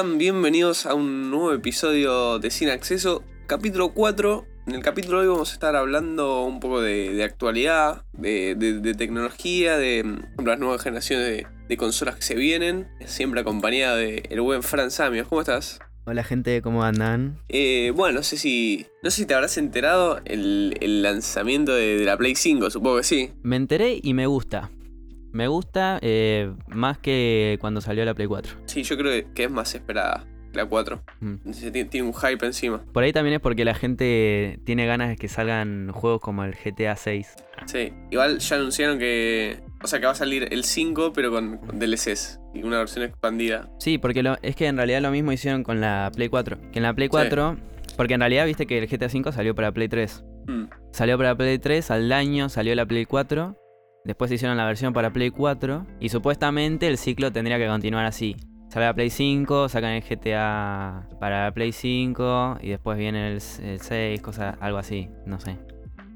Bienvenidos a un nuevo episodio de Sin Acceso, capítulo 4. En el capítulo de hoy vamos a estar hablando un poco de, actualidad, de, tecnología, de mm, las nuevas generaciones de, consolas que se vienen, siempre acompañada de el buen Fran Samios. ¿Cómo estás? Hola gente, ¿cómo andan? Eh, bueno, no sé si. No sé si te habrás enterado el, el lanzamiento de, la Play 5, supongo que sí. Me enteré y me gusta. Me gusta eh, más que cuando salió la Play 4. Sí, yo creo que es más esperada la 4. Mm. Tiene, un hype encima. Por ahí también es porque la gente tiene ganas de que salgan juegos como el GTA 6. Sí, igual ya anunciaron que. O sea, que va a salir el 5, pero con, DLCs y una versión expandida. Sí, porque lo, es que en realidad lo mismo hicieron con la Play 4. Que en la Play 4. Porque en realidad viste que el GTA 5 salió para Play 3. Mm. Salió para Play 3, al año salió la Play 4. Después hicieron la versión para Play 4 y supuestamente el ciclo tendría que continuar así. Sale la Play 5, sacan el GTA para Play 5 y después viene el, 6, cosa, algo así, no sé.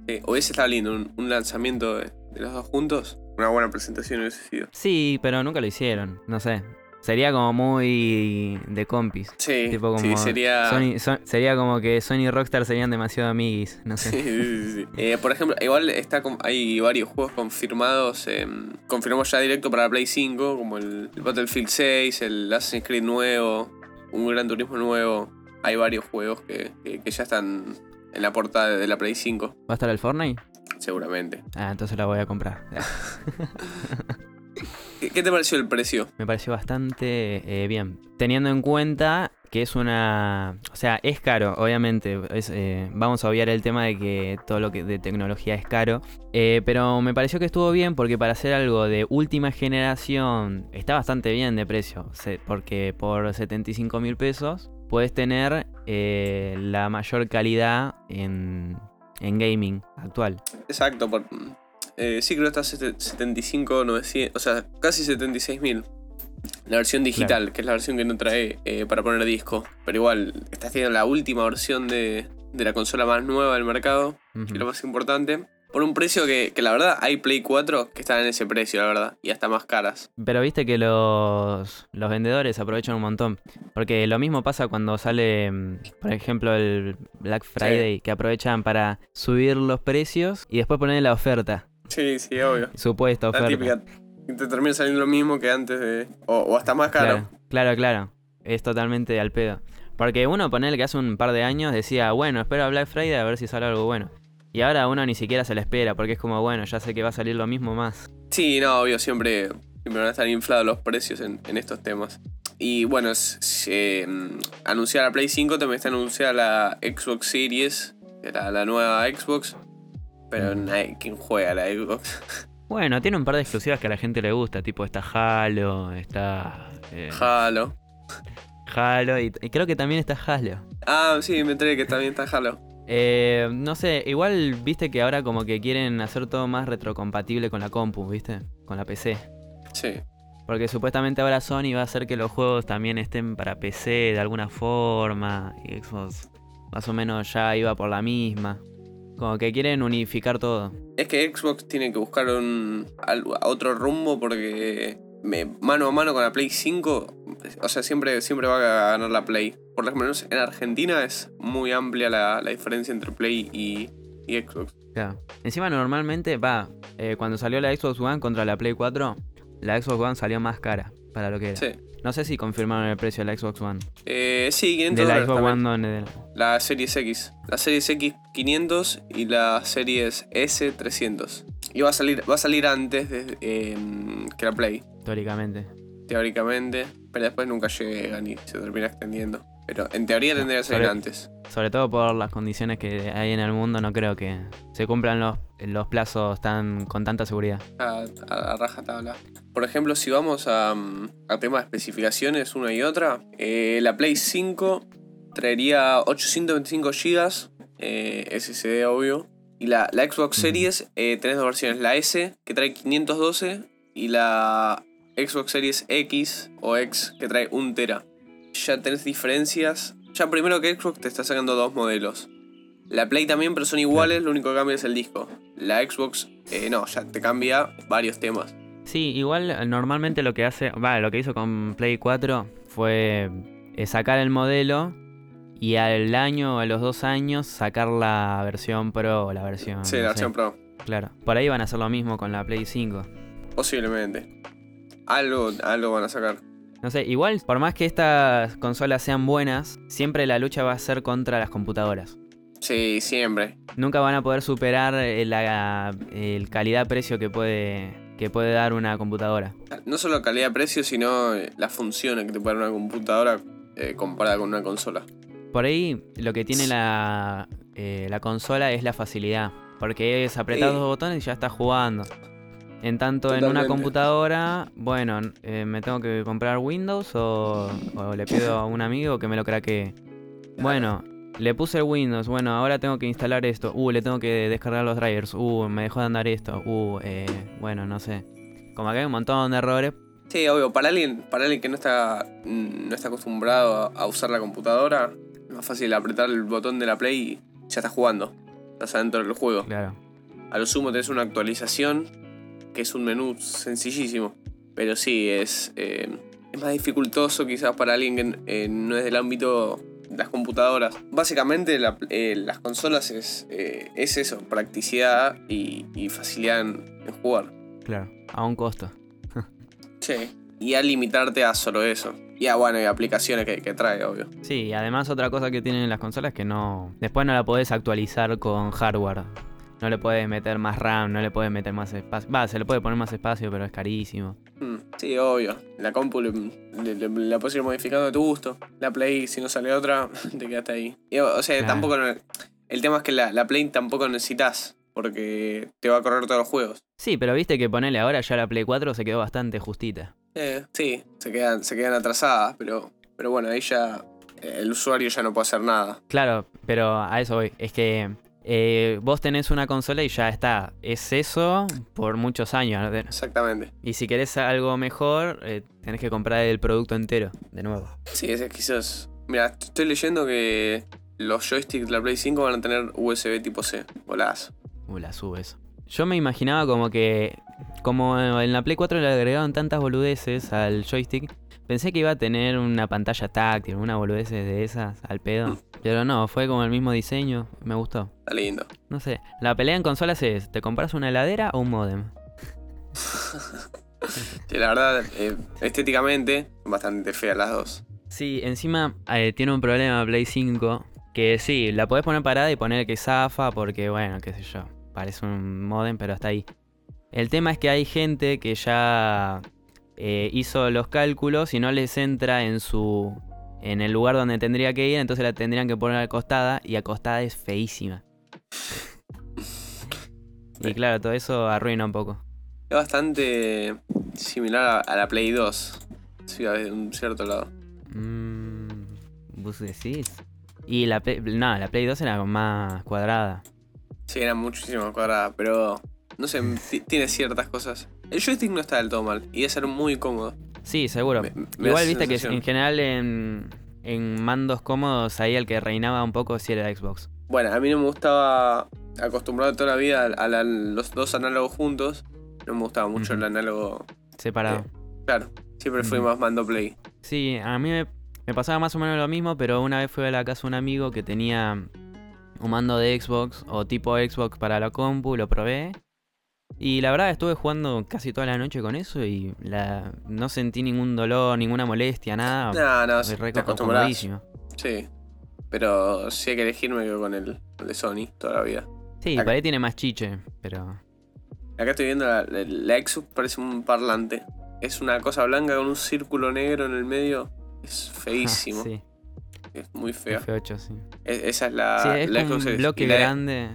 Eh, hubiese estado lindo un, lanzamiento de, de, los dos juntos. Una buena presentación hubiese sido. Sí, pero nunca lo hicieron, no sé. Sería como muy de compis. Sí, tipo como sería... sería como que Sony y Rockstar serían demasiado amiguis, no sé. Sí, sí, sí. Eh, por ejemplo, igual está hay varios juegos confirmados, eh, confirmamos ya directo para la Play 5, como el, Battlefield 6, el Assassin's Creed nuevo, un Gran Turismo nuevo. Hay varios juegos que, que, ya están en la portada de la Play 5. ¿Va a estar el Fortnite? Seguramente. Ah, entonces la voy a comprar. ¿Qué te pareció el precio? Me pareció bastante eh, bien. Teniendo en cuenta que es una... O sea, es caro, obviamente. Eh, vamos a obviar el tema de que todo lo que de tecnología es caro. Eh, pero me pareció que estuvo bien porque para hacer algo de última generación está bastante bien de precio. Porque por 75 mil pesos puedes tener la mayor calidad en, en gaming actual. Exacto, por, eh, sí, creo que está 75, 900, o sea, casi 76 mil. La versión digital, que es la versión que no trae eh, para poner disco. Pero igual, está haciendo la última versión de, la consola más nueva del mercado, y lo más importante. Por un precio que, la verdad hay Play 4 que están en ese precio, la verdad, y hasta más caras. Pero viste que los, los vendedores aprovechan un montón. Porque lo mismo pasa cuando sale, mm, por ejemplo, el Black Friday, que aprovechan para subir los precios y después poner la oferta. Sí, sí, obvio. Supuesto, oferta. típica. Te termina saliendo lo mismo que antes de. O, hasta más caro. Claro, claro, Es totalmente al pedo. Porque uno, el que hace un par de años decía, bueno, espero a Black Friday a ver si sale algo bueno. Y ahora uno ni siquiera se le espera, porque es como, bueno, ya sé que va a salir lo mismo más. Sí, no, obvio, siempre, van a estar inflados los precios en, estos temas. Y bueno, mm, anunciar la Play 5 también está anunciada la Xbox Series, la, la nueva Xbox. Pero nadie, ¿quién juega la Xbox? Bueno, tiene un par de exclusivas que a la gente le gusta, tipo está Halo, está... Eh, Halo. Halo y, creo que también está Halo. Ah, sí, me enteré que también está Halo. Eh, no sé, igual viste que ahora como que quieren hacer todo más retrocompatible con la compu, ¿viste? Con la PC. Sí. Porque supuestamente ahora Sony va a hacer que los juegos también estén para PC de alguna forma. Y Xbox más o menos ya iba por la misma. Como que quieren unificar todo. Es que Xbox tiene que buscar un, otro rumbo porque me, mano a mano con la Play 5, o sea, siempre, siempre va a ganar la Play. Por lo menos en Argentina es muy amplia la, diferencia entre Play y, Xbox. Claro. Encima normalmente, va, eh, cuando salió la Xbox One contra la Play 4, la Xbox One salió más cara para lo que era. Sí. No sé si confirmaron el precio de la Xbox One. Eh, sí, 500 de la Xbox One, La Series X. La Series X 500 y la Series S 300. Y va a salir, va a salir antes de, em, que la Play. Teóricamente. Teóricamente. Pero después nunca llegan y se termina extendiendo. Pero en teoría tendría que salir antes. Sobre todo por las condiciones que hay en el mundo, no creo que se cumplan los, los plazos tan con tanta seguridad. A, a, raja tabla. Por ejemplo, si vamos a, a temas de especificaciones, una y otra, eh, la Play 5 traería 825 GB, eh, SSD obvio. Y la, la Xbox Series, eh, tenés dos versiones, la S que trae 512 y la Xbox Series X o X que trae 1 tera ya tenés diferencias. Ya primero que Xbox te está sacando dos modelos. La Play también, pero son iguales, lo único que cambia es el disco. La Xbox, eh, no, ya te cambia varios temas. Sí, igual normalmente lo que hace, va, lo que hizo con Play 4 fue eh, sacar el modelo y al año o a los dos años sacar la versión Pro o la versión. Sí, no la sé. versión Pro. Claro. Por ahí van a hacer lo mismo con la Play 5. Posiblemente. Algo, algo van a sacar. No sé, igual, por más que estas consolas sean buenas, siempre la lucha va a ser contra las computadoras. Sí, siempre. Nunca van a poder superar eh, la el calidad-precio que puede, que puede dar una computadora. No solo calidad-precio, sino eh, las funciones que te puede dar una computadora eh, comparada con una consola. Por ahí, lo que tiene la, eh, la consola es la facilidad. Porque es apretar Sí. dos botones y ya estás jugando. En tanto, en una computadora, bueno, eh, me tengo que comprar Windows o, o le pido a un amigo que me lo craquee. Bueno, le puse el Windows, bueno, ahora tengo que instalar esto. Uh, le tengo que descargar los drivers. Uh, me dejó de andar esto. Uh, eh, bueno, no sé. Como que hay un montón de errores. Sí, obvio, para alguien, para alguien que no está, mm, no está acostumbrado a, a usar la computadora, es más fácil apretar el botón de la Play y ya estás jugando. Estás adentro del juego. Claro. A lo sumo tenés una actualización, que es un menú sencillísimo. Pero sí, es, eh, es más dificultoso quizás para alguien que eh, no es del ámbito de las computadoras. Básicamente la- eh, las consolas es, es eso, practicidad y, y facilidad en, en jugar. Claro. A un costo. Sí. Y a limitarte a solo eso. Y a, bueno, y aplicaciones que, que trae, obvio. Sí, y además otra cosa que tienen las consolas es que no. Después no la podés actualizar con hardware. No le puedes meter más RAM, no le puedes meter más espacio. Va, se le puede poner más espacio, pero es carísimo. Mm, sí, obvio. La compu le, le- le- la puedes ir modificando a tu gusto. La Play, si no sale otra, te quedaste ahí. Y, o sea, Claro. tampoco. El tema es que la, la Play tampoco necesitas. Porque te va a correr todos los juegos. Sí, pero viste que ponele ahora ya la Play 4 se quedó bastante justita. Eh, sí, se quedan, se quedan atrasadas, pero, pero bueno, ahí ya eh, el usuario ya no puede hacer nada. Claro, pero a eso voy. Es que eh, vos tenés una consola y ya está. Es eso por muchos años. Exactamente. Y si querés algo mejor, eh, tenés que comprar el producto entero, de nuevo. Sí, es quizás. Mira, estoy leyendo que los joysticks de la Play 5 van a tener USB tipo C. Volás. Uh, la sube eso. Yo me imaginaba como que. Como en la Play 4 le agregaron tantas boludeces al joystick. Pensé que iba a tener una pantalla táctil, una boludez de esas al pedo. Pero no, fue como el mismo diseño. Me gustó. Está lindo. No sé. La pelea en consolas es: ¿te compras una heladera o un modem? Sí, la verdad, eh, estéticamente, bastante feas las dos. Sí, encima eh, tiene un problema Play 5. Que sí, la podés poner parada y poner que zafa porque, bueno, qué sé yo. Parece un modem, pero hasta ahí. El tema es que hay gente que ya eh, hizo los cálculos y no les entra en su. en el lugar donde tendría que ir, entonces la tendrían que poner acostada y acostada es feísima. Y claro, todo eso arruina un poco. Es bastante similar a, la Play 2. Sí, de un cierto lado. Mm, ¿Vos decís? Y la Play, no, la Play 2 era más cuadrada. Sí, era muchísimo más cuadrada, pero no sé, ti- tiene ciertas cosas. El joystick no está del todo mal y es ser muy cómodo. Sí, seguro. Me- me da Igual viste que en general en, en mandos cómodos ahí el que reinaba un poco sí era Xbox. Bueno, a mí no me gustaba, acostumbrado toda la vida a, la- los dos análogos juntos, no me gustaba mucho el análogo. Separado. Eh. Claro, siempre fui más mando play. Sí, a mí me, me pasaba más o menos lo mismo, pero una vez fui a la casa de un amigo que tenía un mando de Xbox o tipo Xbox para la compu, lo probé. Y la verdad estuve jugando casi toda la noche con eso y la, no sentí ningún dolor, ninguna molestia, nada. No, no, te acostumbras. comodísimo. Sí. Pero si hay que elegir, me quedo con el, el de Sony toda la vida. Sí, por ahí tiene más chiche, pero... Acá estoy viendo la, la, la Xbox, parece un parlante. Es una cosa blanca con un círculo negro en el medio. Es feísimo. sí, Es muy fea. F8, sí. Es- esa es la, sí, es la Xbox un bloque grande.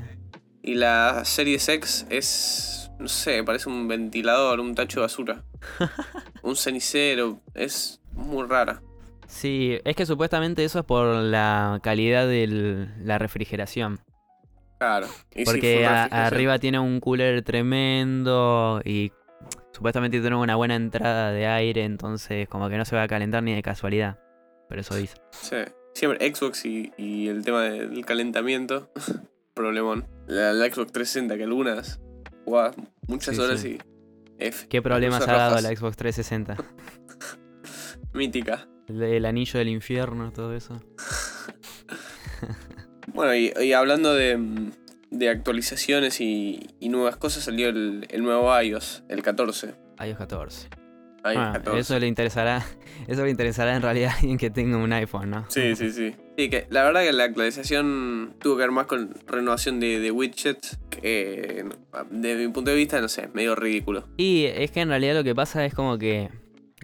Y la Series X es. No sé, parece un ventilador, un tacho de basura. un cenicero. Es muy rara. Sí, es que supuestamente eso es por la calidad de la refrigeración. Claro. Y Porque a- arriba tiene un cooler tremendo y supuestamente tiene una buena entrada de aire, entonces como que no se va a calentar ni de casualidad. Por eso dice. Sí. Siempre Xbox y, y el tema del calentamiento. Problemón. La, la Xbox 360, que algunas jugabas muchas Sí, horas sí. y. F. ¿Qué problemas ha dado rojas. la Xbox 360? Mítica. El, el anillo del infierno, todo eso. Bueno, y, y hablando de, de actualizaciones y, y nuevas cosas, salió el, el nuevo iOS, el 14. iOS 14. iOS Ah, 14. eso le interesará. Eso le interesará en realidad a alguien que tenga un iPhone, ¿no? Sí, sí, sí. Sí, que la verdad que la actualización tuvo que ver más con renovación de, de widgets, que desde mi punto de vista, no sé, medio ridículo. Y es que en realidad lo que pasa es como que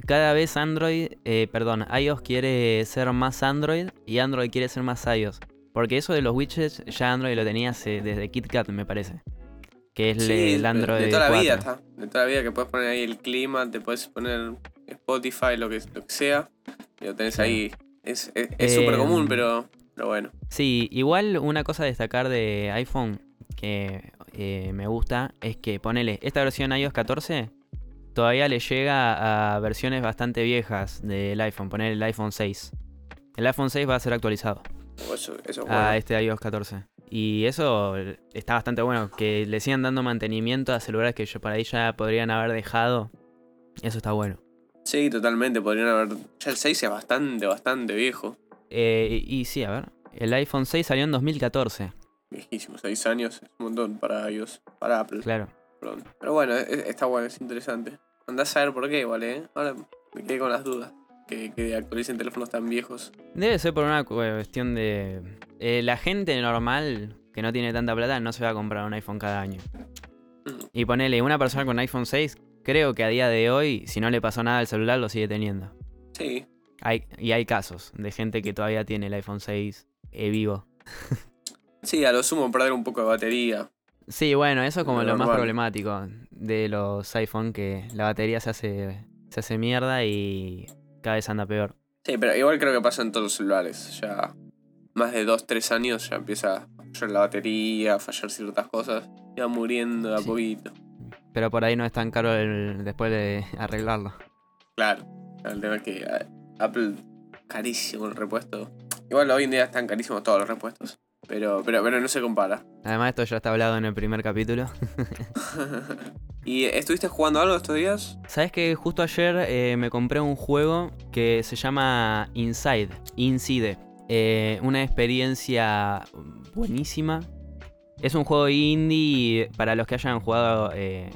cada vez Android, eh, perdón, iOS quiere ser más Android y Android quiere ser más iOS. Porque eso de los widgets ya Android lo tenía hace- desde KitKat, me parece. Que es Sí, el Android de toda la vida 4. está. De toda la vida que puedes poner ahí el clima, te puedes poner Spotify, lo que, lo que sea. Y lo tenés ahí. Es súper común, pero, pero bueno. Sí, igual una cosa a destacar de iPhone que eh, me gusta es que ponele, esta versión iOS 14 todavía le llega a versiones bastante viejas del iPhone, poner el iPhone 6. El iPhone 6 va a ser actualizado O Eso, eso es a este iOS 14. Y eso está bastante bueno, que le sigan dando mantenimiento a celulares que yo por ahí ya podrían haber dejado. Eso está bueno. Sí, totalmente. Podrían haber. Ya el 6 es bastante, bastante viejo. Eh, y, y sí, a ver, el iPhone 6 salió en 2014, Viejísimo, 6 años. Es un montón para iOS. Para Apple. claro. Perdón. Pero bueno, es- está bueno, es interesante. Andás a ver por qué, ¿vale? ¿eh? Ahora me quedé con las dudas. Que, que actualicen teléfonos tan viejos. Debe ser por una cuestión de... eh, la gente normal que no tiene tanta plata no se va a comprar un iPhone cada año. Mm. Y ponele, una persona con iPhone 6, creo que a día de hoy, si no le pasó nada al celular, lo sigue teniendo. Sí. Hay, y hay casos de gente que todavía tiene el iPhone 6 eh, vivo. Sí, a lo sumo perder un poco de batería. Sí, bueno, eso es como Lo lo más problemático de los iPhone, que la batería se hace, se hace mierda y cada vez anda peor. Sí, pero igual creo que pasa en todos los celulares. Ya más de 2-3 años ya empieza a fallar la batería, a fallar ciertas cosas. Ya muriendo de a Sí. poquito. Pero por ahí no es tan caro el- después de arreglarlo. Claro. El tema es que Apple carísimo el repuesto. Igual hoy en día están carísimos todos los repuestos. Pero, pero, pero no se compara. Además, esto ya está hablado en el primer capítulo. ¿Y estuviste jugando algo estos días? Sabes que justo ayer eh, me compré un juego que se llama Inside, Inside. Eh, una experiencia buenísima. Es un juego indie, para los que hayan jugado, eh,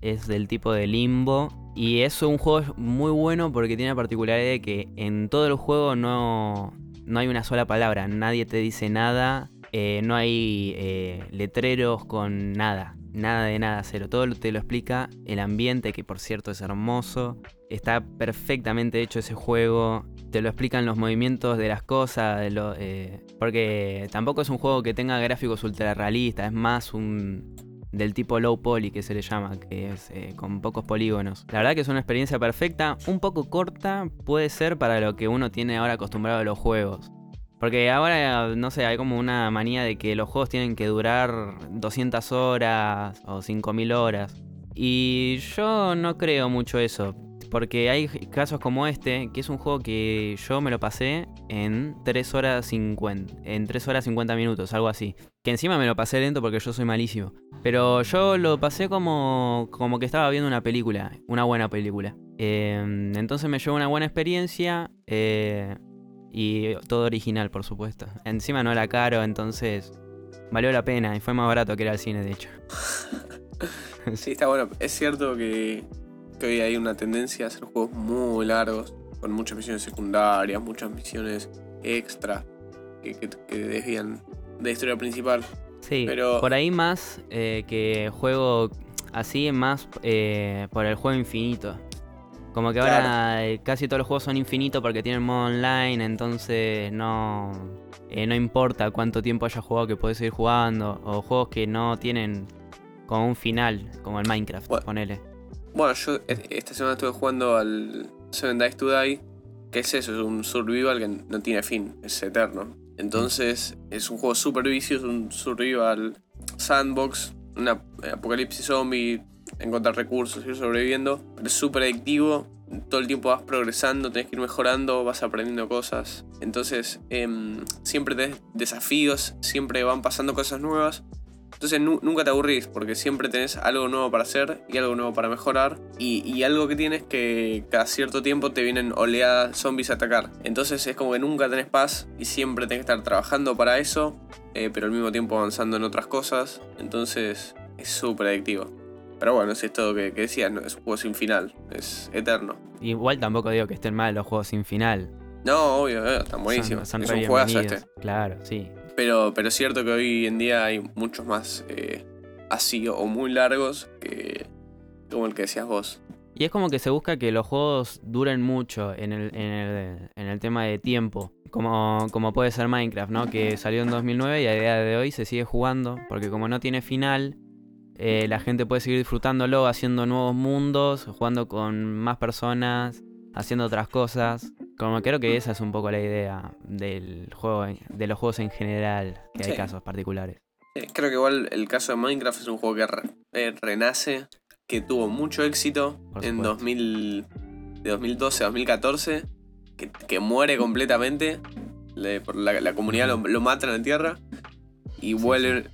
es del tipo de limbo. Y es un juego muy bueno porque tiene la particularidad de que en todo el juego no, no hay una sola palabra, nadie te dice nada, eh, no hay eh, letreros con nada, nada de nada, cero. Todo te lo explica el ambiente, que por cierto es hermoso. Está perfectamente hecho ese juego. Te lo explican los movimientos de las cosas. eh, porque tampoco es un juego que tenga gráficos ultra realistas. Es más un. del tipo low poly que se le llama. Que es eh, con pocos polígonos. La verdad que es una experiencia perfecta. Un poco corta puede ser para lo que uno tiene ahora acostumbrado a los juegos. Porque ahora, no sé, hay como una manía de que los juegos tienen que durar 200 horas o 5000 horas. Y yo no creo mucho eso. Porque hay casos como este, que es un juego que yo me lo pasé en 3 horas 50. En 3 horas 50 minutos, algo así. Que encima me lo pasé lento porque yo soy malísimo. Pero yo lo pasé como, como que estaba viendo una película. Una buena película. Eh, entonces me llevó una buena experiencia. eh, y todo original, por supuesto. Encima no era caro, entonces valió la pena. Y fue más barato que ir al cine, de hecho. Sí, está bueno. Es cierto que, que hoy hay una tendencia a hacer juegos muy largos, con muchas misiones secundarias, muchas misiones extra, que, que, que desvían de la historia principal. Sí, Pero- por ahí más eh, que juego así, más eh, por el juego infinito. Como que ahora eh, casi todos los juegos son infinitos porque tienen modo online, entonces no, eh, no importa cuánto tiempo hayas jugado que puedes seguir jugando. O juegos que no tienen como un final, como el Minecraft, Bueno. ponele. Bueno, yo esta semana estuve jugando al Seven Days to Die, que es eso, es un survival que no tiene fin, es eterno. Entonces, es un juego super vicio, es un survival sandbox, una eh, apocalipsis zombie, encontrar recursos, ir sobreviviendo, es súper adictivo. Todo el tiempo vas progresando, tenés que ir mejorando, vas aprendiendo cosas. Entonces, em, siempre tenés desafíos, siempre van pasando cosas nuevas. Entonces nu- nunca te aburrís porque siempre tenés algo nuevo para hacer y algo nuevo para mejorar. Y, y algo que tienes que cada cierto tiempo te vienen oleadas zombies a atacar. Entonces es como que nunca tenés paz y siempre tenés que estar trabajando para eso, eh, pero al mismo tiempo avanzando en otras cosas. Entonces es súper adictivo. Pero bueno, es esto que, que decías, no, es un juego sin final, es eterno. Igual tampoco digo que estén mal los juegos sin final. No, obvio, eh, están buenísimos. Son, es son un juegazo bienvenidos. este. Claro, sí. Pero, pero es cierto que hoy en día hay muchos más eh, así o muy largos que como el que decías vos. Y es como que se busca que los juegos duren mucho en el, en el, en el tema de tiempo. Como, como puede ser Minecraft, ¿no? Que salió en 2009 y a día de hoy se sigue jugando. Porque como no tiene final, eh, la gente puede seguir disfrutándolo, haciendo nuevos mundos, jugando con más personas, haciendo otras cosas. Como creo que esa es un poco la idea del juego, de los juegos en general, que hay Sí. casos particulares. Creo que igual el caso de Minecraft es un juego que re- eh, renace, que tuvo mucho éxito en supuesto. 2000, de 2012 a 2014, que, que muere completamente, le- por la, la comunidad lo, lo mata en la tierra y vuelve,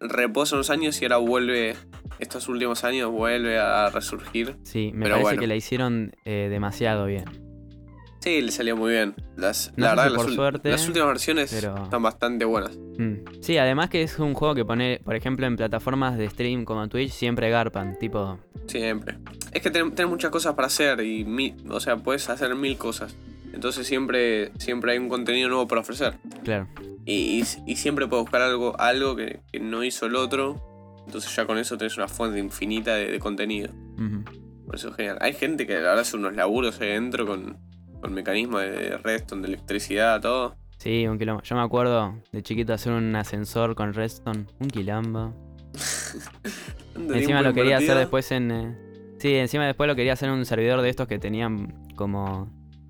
reposa unos años y ahora vuelve, estos últimos años vuelve a resurgir. Sí, me Pero parece bueno. que la hicieron eh, demasiado bien. Sí, le salió muy bien. Las, No la verdad, las, por ul- suerte, las últimas versiones pero- están bastante buenas. Mm. Sí, además que es un juego que pone, por ejemplo, en plataformas de stream como Twitch siempre garpan, tipo, Siempre. Es que ten- tenés muchas cosas para hacer y, mi- o sea, puedes hacer mil cosas. Entonces siempre, siempre hay un contenido nuevo para ofrecer. claro. Y, y- y siempre puedes buscar algo, algo que, que no hizo el otro. Entonces ya con eso tenés una fuente infinita de, de contenido. Por eso es genial. Hay gente que ahora hace unos laburos ahí dentro con, con mecanismos de redstone, de electricidad, todo. Sí, un quilombo. Yo me acuerdo de chiquito hacer un ascensor con Redstone, un quilombo. Encima lo quería hacer después en... eh, Sí, encima después lo quería hacer en un servidor de estos que tenían como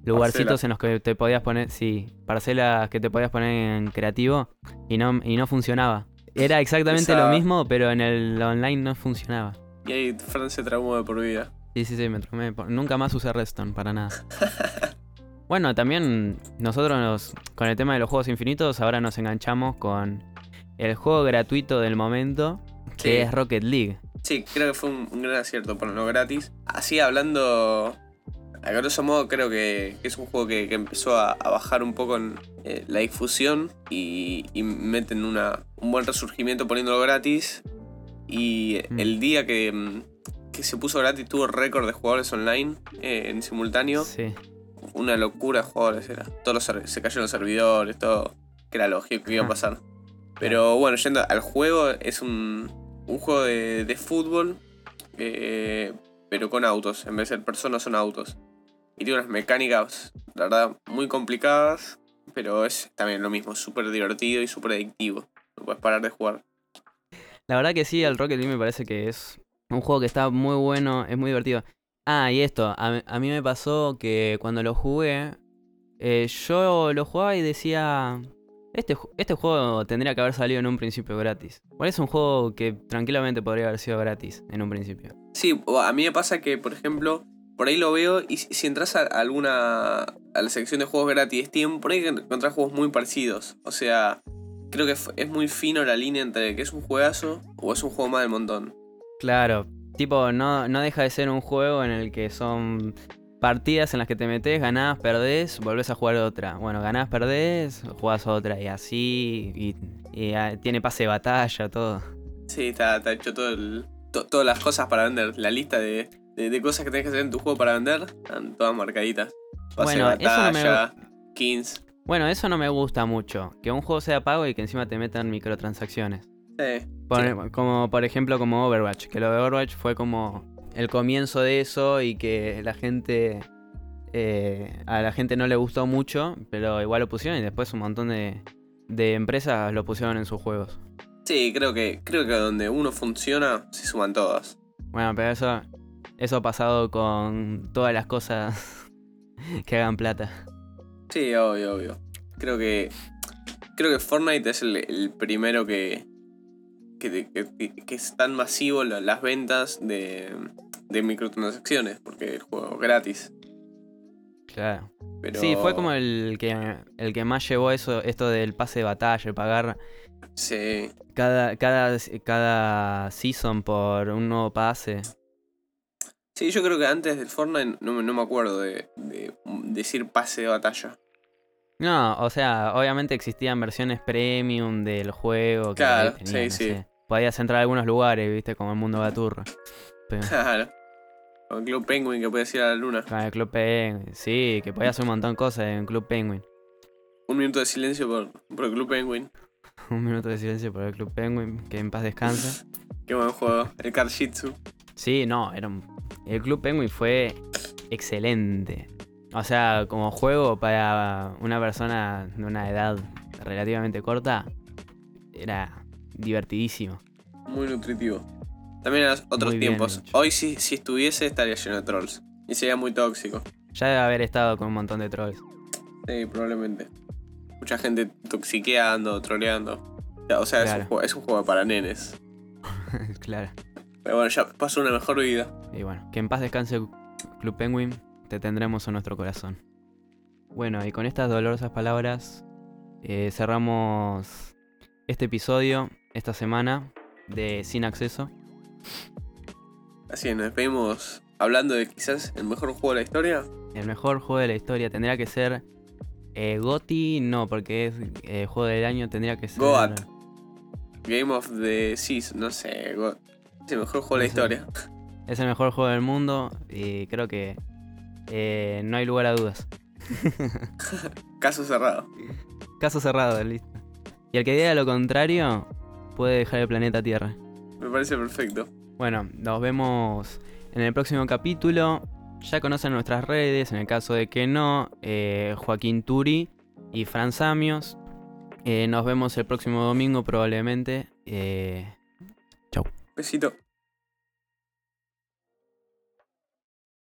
lugarcitos en los que te podías poner, sí, parcelas que te podías poner en creativo y no, y no funcionaba. Era exactamente Esa- lo mismo, pero en el online no funcionaba. Y ahí Fran se traumó de por vida. Sí, sí, sí, me traumé. por- Nunca más usé Redstone, para nada. bueno, también nosotros nos- con el tema de los juegos infinitos ahora nos enganchamos con el juego gratuito del momento, que Sí. es Rocket League. Sí, creo que fue un, un gran acierto ponerlo gratis. Así hablando, a grosso modo, creo que, que es un juego que, que empezó a, a bajar un poco en eh, la difusión y, y meten una, un buen resurgimiento poniéndolo gratis. Y Mm. el día que, mm, que se puso gratis tuvo récord de jugadores online eh, en simultáneo. Sí. Una locura de jugadores era. Todos los se cayeron los servidores, todo. Que era lógico que iba a pasar. Pero bueno, yendo al juego, es un, un juego de, de fútbol, eh, pero con autos. En vez de ser personas, son autos. Y tiene unas mecánicas, la verdad, muy complicadas, pero es también lo mismo, súper divertido y súper adictivo. No puedes parar de jugar. La verdad que sí, el Rocket League me parece que es un juego que está muy bueno, es muy divertido. Ah, y esto, a, a mí me pasó que cuando lo jugué, eh, yo lo jugaba y decía, este, este juego tendría que haber salido en un principio gratis. Bueno, es un juego que tranquilamente podría haber sido gratis en un principio. Sí, a mí me pasa que, por ejemplo, por ahí lo veo y si entras a alguna. a la sección de juegos gratis de Steam, por ahí encontrás juegos muy parecidos. O sea, creo que es muy fino la línea entre que es un juegazo o es un juego más del montón. Claro, tipo, no, no deja de ser un juego en el que son partidas en las que te metes, ganás, perdés, volvés a jugar otra. Bueno, ganás, perdés, jugás otra y así. Y, y, ah, tiene pase de batalla, todo. Sí, está, está hecho todo el, to- todas las cosas para vender. La lista de, de- de cosas que tenés que hacer en tu juego para vender están todas marcaditas. Pase Bueno, eso no me- batalla, skins. Bueno, eso no me gusta mucho. Que un juego sea pago y que encima te metan microtransacciones. Sí. Por- Como por ejemplo como Overwatch. Que lo de Overwatch fue como el comienzo de eso y que la gente... eh, a la gente no le gustó mucho, pero igual lo pusieron y después un montón de, de empresas lo pusieron en sus juegos. Sí, creo que, creo que donde uno funciona, se suman todas. Bueno, pero eso, eso ha pasado con todas las cosas que hagan plata. Sí, obvio, obvio. Creo que. Creo que Fortnite es el, el primero que. Que, que- que es tan masivo la- las ventas de, de microtransacciones, porque el juego es gratis. Claro. Pero... Sí, fue como el que, el que más llevó eso, esto del pase de batalla, pagar Sí. cada, cada, cada season por un nuevo pase. Sí, yo creo que antes del Fortnite no, me- no me acuerdo de, de decir pase de batalla. No, o sea, obviamente existían versiones premium del juego. Que Claro, tenían, sí, no sí. sé, Podías entrar a algunos lugares, viste, como el mundo Gaturro. Pero Claro. Con Club Penguin que puede ir a la luna. con el Club Penguin, sí, que podías hacer un montón de cosas en Club Penguin. Un minuto de silencio por, por el Club Penguin. Un minuto de silencio por el Club Penguin, que en paz descanse. Qué buen juego. El Card Jitsu. Sí, no, era un- el Club Penguin fue excelente. O sea, como juego para una persona de una edad relativamente corta, era divertidísimo. Muy nutritivo. También eran otros bien tiempos. Hoy si, si estuviese estaría lleno de trolls. Y sería muy tóxico. Ya debe haber estado con un montón de trolls. Sí, probablemente. Mucha gente toxiqueando, troleando. O sea, es, un juego, es un juego para nenes. claro. Pero bueno, ya pasó una mejor vida. Y bueno, que en paz descanse Club Penguin, te tendremos en nuestro corazón. Bueno, y con estas dolorosas palabras eh, cerramos este episodio, esta semana de Sin Acceso. Así, nos despedimos hablando de quizás el mejor juego de la historia. El mejor juego de la historia tendría que ser eh, GOTY, no, porque es eh, juego del año, tendría que ser... Goat. Game of the Seas, no sé. Go- Es el mejor juego de la historia. Es el mejor juego del mundo y creo que eh, no hay lugar a dudas. Caso cerrado. Caso cerrado, listo. Y el que diga lo contrario puede dejar el planeta Tierra. Me parece perfecto. Bueno, nos vemos en el próximo capítulo. Ya conocen nuestras redes, en el caso de que no, eh, Joaquín Turi y Fran Samios. Eh, nos vemos el próximo domingo probablemente. Eh, Besito.